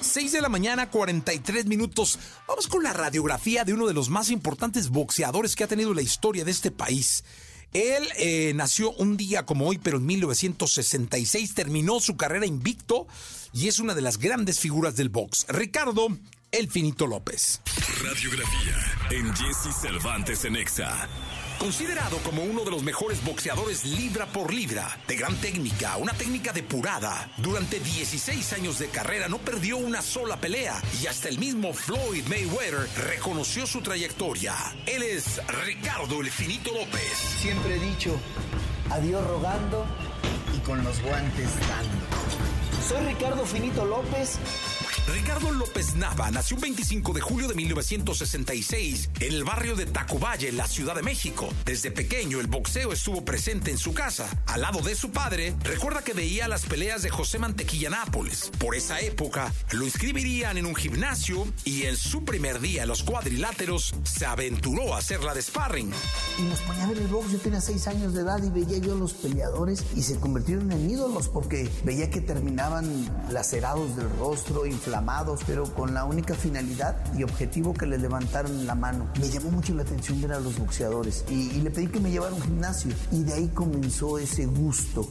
6 de la mañana, 43 minutos. Vamos con la radiografía de uno de los más importantes boxeadores que ha tenido la historia de este país. Él eh, nació un día como hoy, pero en 1966 terminó su carrera invicto y es una de las grandes figuras del box. Ricardo El Finito López. Radiografía en Jesse Cervantes en Exa. Considerado como uno de los mejores boxeadores libra por libra, de gran técnica, una técnica depurada, durante 16 años de carrera no perdió una sola pelea y hasta el mismo Floyd Mayweather reconoció su trayectoria. Él es Ricardo El Finito López. Siempre he dicho, adiós rogando y con los guantes dando. Soy Ricardo Finito López Ricardo López Nava nació un 25 de julio de 1966 en el barrio de Tacuvalle, en la Ciudad de México. Desde pequeño el boxeo estuvo presente en su casa. Al lado de su padre, recuerda que veía las peleas de José Mantequilla Nápoles. Por esa época, lo inscribirían en un gimnasio y en su primer día en los cuadriláteros se aventuró a hacer la de sparring. Y nos ponía a ver el box, yo tenía 6 años de edad y veía yo a los peleadores y se convirtieron en ídolos porque veía que terminaban lacerados del rostro, inflamados pero con la única finalidad y objetivo que le levantaron la mano. Me llamó mucho la atención ver a los boxeadores y, y le pedí que me llevara a un gimnasio y de ahí comenzó ese gusto.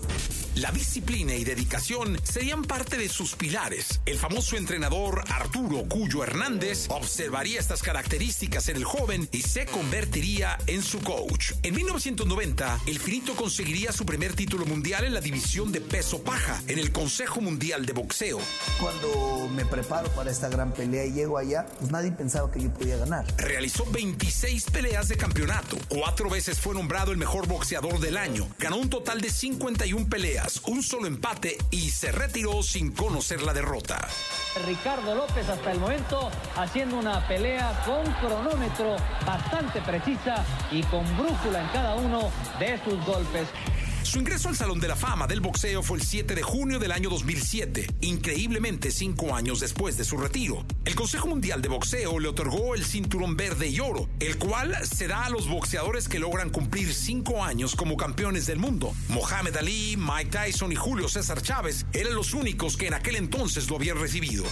La disciplina y dedicación serían parte de sus pilares. El famoso entrenador Arturo Cuyo Hernández observaría estas características en el joven y se convertiría en su coach. En 1990, el Finito conseguiría su primer título mundial en la división de peso paja en el Consejo Mundial de Boxeo. Cuando me preparo para esta gran pelea y llego allá, pues nadie pensaba que yo podía ganar. Realizó 26 peleas de campeonato. Cuatro veces fue nombrado el mejor boxeador del año. Ganó un total de 51 peleas, un solo empate y se retiró sin conocer la derrota. Ricardo López hasta el momento haciendo una pelea con cronómetro bastante precisa y con brújula en cada uno de sus golpes. Su ingreso al Salón de la Fama del Boxeo fue el 7 de junio del año 2007, increíblemente cinco años después de su retiro. El Consejo Mundial de Boxeo le otorgó el cinturón verde y oro, el cual se da a los boxeadores que logran cumplir cinco años como campeones del mundo. Mohamed Ali, Mike Tyson y Julio César Chávez eran los únicos que en aquel entonces lo habían recibido.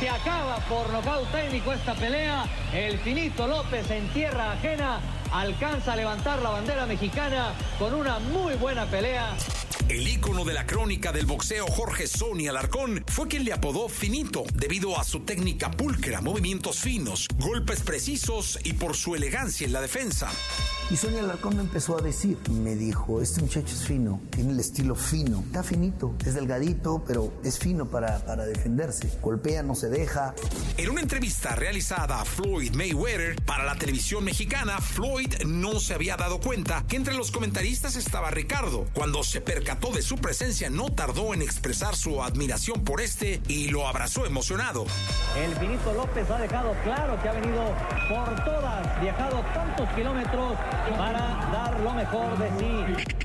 Se acaba por nocaut técnico esta pelea. El finito López en tierra ajena alcanza a levantar la bandera mexicana con una muy buena pelea. El ícono de la crónica del boxeo Jorge Sony Alarcón fue quien le apodó Finito debido a su técnica pulcra, movimientos finos, golpes precisos y por su elegancia en la defensa. Y Sonia Alarcón me empezó a decir, me dijo, este muchacho es fino, tiene el estilo fino, está finito, es delgadito, pero es fino para, para defenderse, golpea, no se deja. En una entrevista realizada a Floyd Mayweather para la televisión mexicana, Floyd no se había dado cuenta que entre los comentaristas estaba Ricardo. Cuando se percató de su presencia, no tardó en expresar su admiración por este y lo abrazó emocionado. El Finito López ha dejado claro que ha venido por todas, viajado tantos kilómetros para dar lo mejor de sí.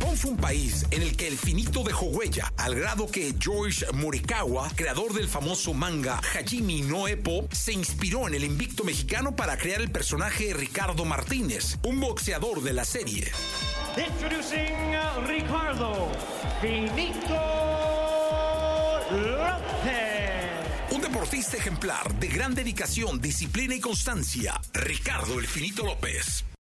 Japón fue un país en el que el finito dejó huella, al grado que George Morikawa, creador del famoso manga Hajime no Eppo, se inspiró en el invicto mexicano para crear el personaje Ricardo Martínez, un boxeador de la serie. Introducing Ricardo Finito López. Un deportista ejemplar de gran dedicación, disciplina y constancia, Ricardo el Finito López.